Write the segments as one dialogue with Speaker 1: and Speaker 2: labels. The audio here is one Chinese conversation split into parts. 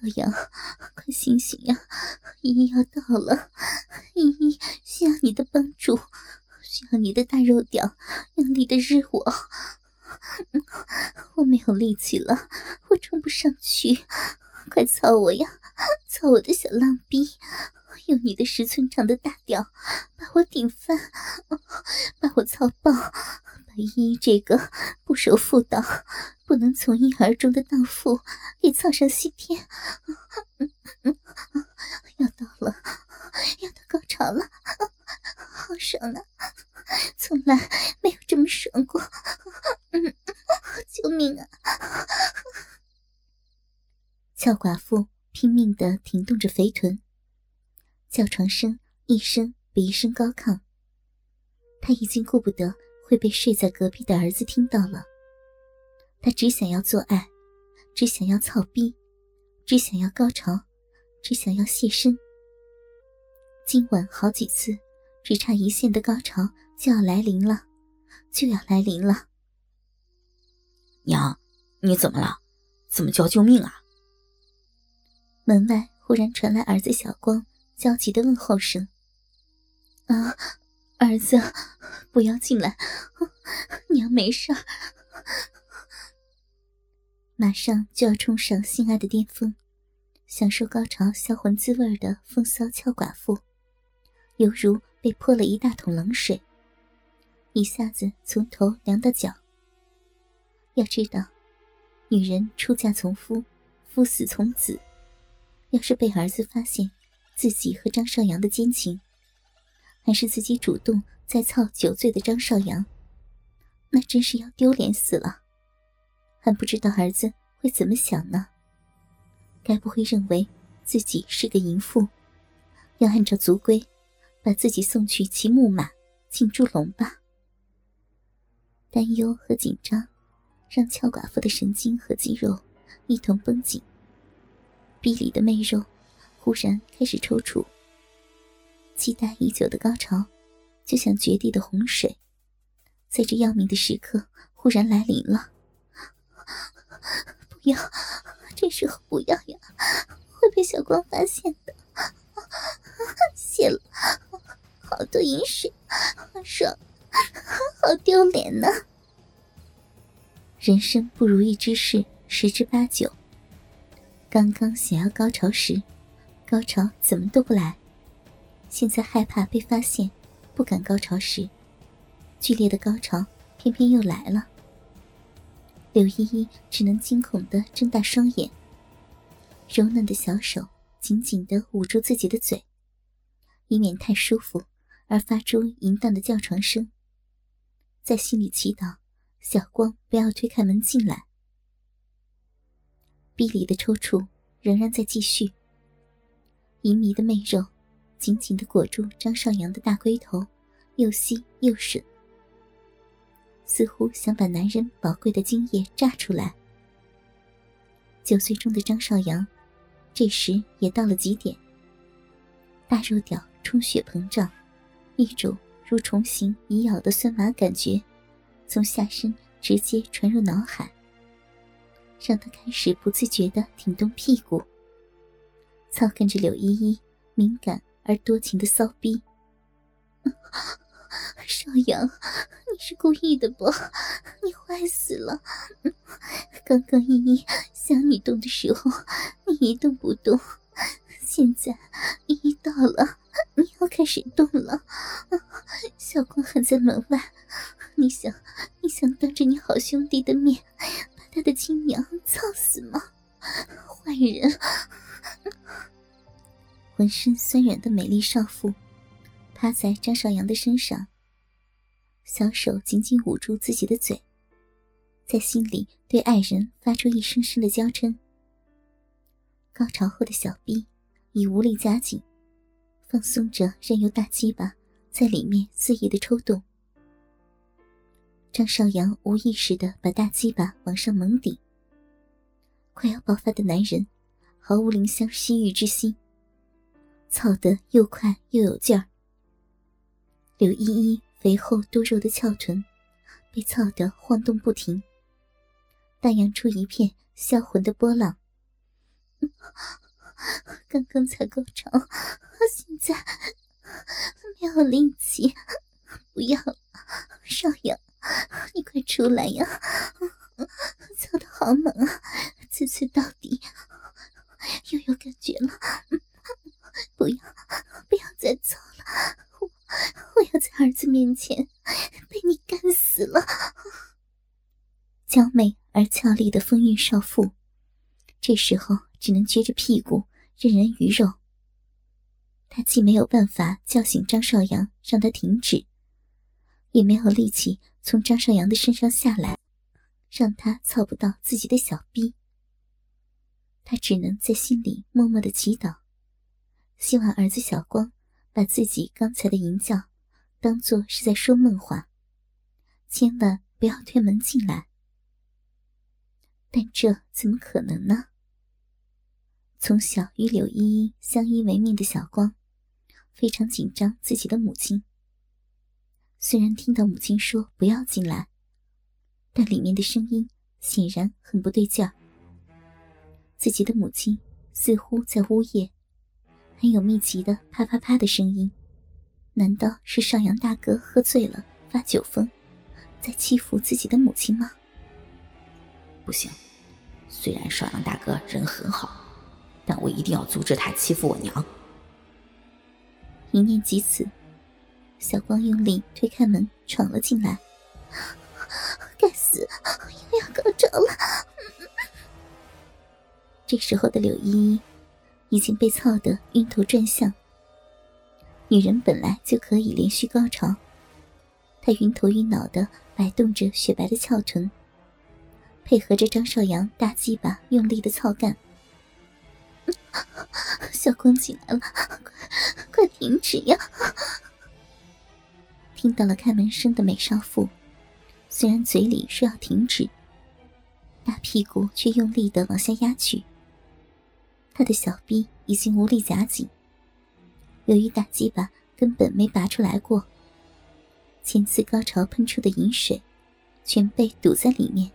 Speaker 1: 少阳，快醒醒呀！依依要到了，依依需要你的帮助，需要你的大肉屌用力的日我。我没有力气了，我冲不上去，快操我呀！操我的小浪逼，用你的十寸长的大屌把我顶翻，把我操爆，把依依这个不守妇道、不能从一而终的荡妇给操上西天。要到了，要到高潮了，好爽啊！从来没有这么爽过，救命啊！俏寡妇拼命的挺动着肥臀，叫床声一声比一声高亢。她已经顾不得会被睡在隔壁的儿子听到了，她只想要做爱，只想要操逼，只想要高潮，只想要现身。今晚好几次，只差一线的高潮就要来临了，就要来临了。
Speaker 2: 娘，你怎么了？怎么叫救命啊？
Speaker 1: 门外忽然传来儿子小光焦急的问候声：“啊，儿子，不要进来，娘没事。”马上就要冲上性爱的巅峰，享受高潮销魂滋味的风骚俏寡妇。犹如被泼了一大桶冷水，一下子从头凉到脚。要知道，女人出嫁从夫，夫死从子。要是被儿子发现自己和张少阳的奸情，还是自己主动在操酒醉的张少阳，那真是要丢脸死了。还不知道儿子会怎么想呢？该不会认为自己是个淫妇，要按照族规？把自己送去骑木马进猪笼吧。担忧和紧张，让俏寡妇的神经和肌肉一同绷紧。逼里的媚肉忽然开始抽搐。期待已久的高潮，就像决堤的洪水，在这要命的时刻忽然来临了。不要，这时候不要呀，会被小光发现的。谢了。好多饮水，好爽，好丢脸呢！人生不如意之事十之八九。刚刚想要高潮时，高潮怎么都不来；现在害怕被发现，不敢高潮时，剧烈的高潮偏偏又来了。柳依依只能惊恐的睁大双眼，柔嫩的小手紧紧的捂住自己的嘴，以免太舒服。而发出淫荡的叫床声，在心里祈祷小光不要推开门进来。逼里的抽搐仍然在继续，淫迷的媚肉紧紧的裹住张少阳的大龟头，又吸又吮，似乎想把男人宝贵的精液榨出来。酒醉中的张少阳，这时也到了极点，大肉屌充血膨胀。一种如虫形蚁咬的酸麻感觉，从下身直接传入脑海，让他开始不自觉地挺动屁股，操跟着柳依依敏感而多情的骚逼。少阳，你是故意的不？你坏死了！刚刚依依想你动的时候，你一动不动，现在依依到了。你要开始动了，小光还在门外。你想，你想当着你好兄弟的面把他的亲娘操死吗？坏人！浑身酸软的美丽少妇趴在张少阳的身上，小手紧紧捂住自己的嘴，在心里对爱人发出一声声的娇嗔。高潮后的小臂已无力夹紧。放松着，任由大鸡巴在里面肆意的抽动。张少阳无意识的把大鸡巴往上猛顶。快要爆发的男人毫无怜香惜玉之心，操得又快又有劲儿。柳依依肥厚多肉的翘臀被操得晃动不停，荡漾出一片销魂的波浪。刚刚才高潮，现在没有力气，不要了，少阳，你快出来呀！操的好猛啊，次次到底，又有感觉了，不要，不要再操了，我要在儿子面前被你干死了。娇美而俏丽的风韵少妇，这时候只能撅着屁股任人鱼肉。她既没有办法叫醒张少阳让他停止，也没有力气从张少阳的身上下来，让他操不到自己的小逼。她只能在心里默默的祈祷，希望儿子小光把自己刚才的淫叫当作是在说梦话，千万不要推门进来。但这怎么可能呢？从小与柳依依相依为命的小光，非常紧张自己的母亲。虽然听到母亲说不要进来，但里面的声音显然很不对劲儿。自己的母亲似乎在呜咽，很有密集的啪啪啪的声音。难道是少阳大哥喝醉了发酒疯，在欺负自己的母亲吗？
Speaker 2: 不行，虽然少阳大哥人很好，但我一定要阻止他欺负我娘。
Speaker 1: 一念及此，小光用力推开门，闯了进来。该死，又要高潮了！这时候的柳依依已经被操得晕头转向。女人本来就可以连续高潮，她晕头晕脑的摆动着雪白的翘臀。配合着张少阳大鸡巴用力的操干，小光进来了，快快停止呀！听到了开门声的美少妇，虽然嘴里说要停止，大屁股却用力的往下压去。他的小臂已经无力夹紧，由于大鸡巴根本没拔出来过，前次高潮喷出的饮水全被堵在里面。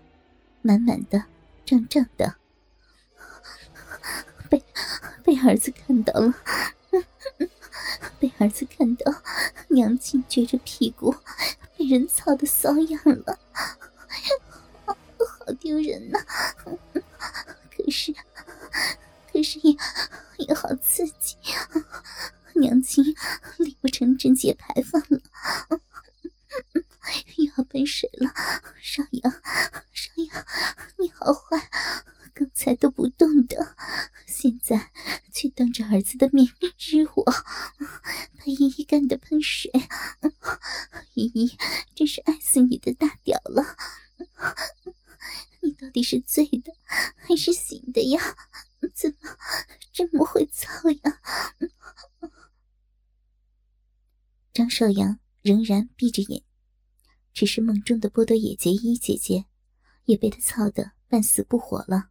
Speaker 1: 满满的，胀胀的，被被儿子看到了，被儿子看到，娘亲撅着屁股，被人操的骚样了，好丢人呐！可是，可是也也好刺激，娘亲力不成贞节牌坊了，又要喷水了，少阳。你好坏，刚才都不动的，现在却当着儿子的面日我，把依依干的喷水，依依真是爱死你的大屌了！你到底是醉的还是醒的呀？怎么这么会操呀？张少阳仍然闭着眼，只是梦中的波多野结衣姐姐。也被他操得半死不活了。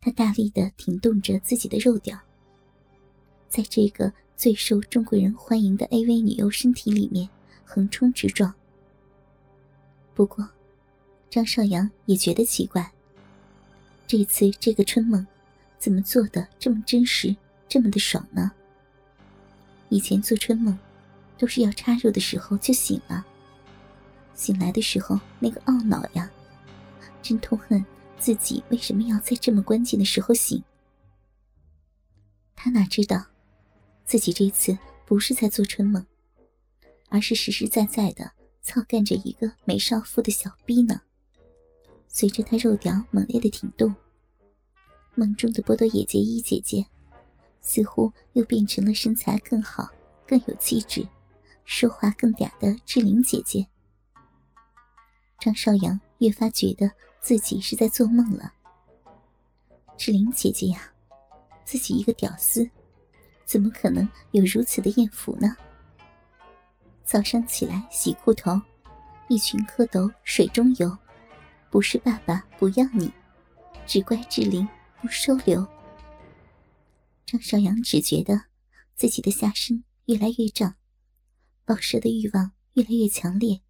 Speaker 1: 他大力的挺动着自己的肉屌，在这个最受中国人欢迎的 AV 女优身体里面横冲直撞。不过，张少阳也觉得奇怪，这次这个春梦怎么做的这么真实，这么的爽呢？以前做春梦，都是要插入的时候就醒了。醒来的时候，那个懊恼呀，真痛恨自己为什么要在这么关键的时候醒。他哪知道，自己这次不是在做春梦，而是实实在在的操干着一个美少妇的小逼呢。随着他肉屌猛烈的挺动，梦中的波多野结衣姐姐，似乎又变成了身材更好、更有气质、说话更嗲的志玲姐姐。张少阳越发觉得自己是在做梦了。志玲姐姐呀，自己一个屌丝，怎么可能有如此的艳福呢？早上起来洗裤头，一群蝌蚪水中游，不是爸爸不要你，只怪志玲不收留。张少阳只觉得自己的下身越来越胀，报射的欲望越来越强烈。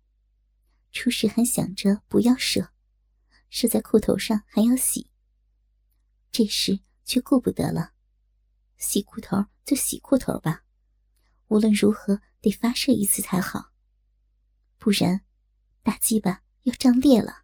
Speaker 1: 初时还想着不要射，射在裤头上还要洗。这时却顾不得了，洗裤头就洗裤头吧，无论如何得发射一次才好，不然大鸡巴要胀裂了。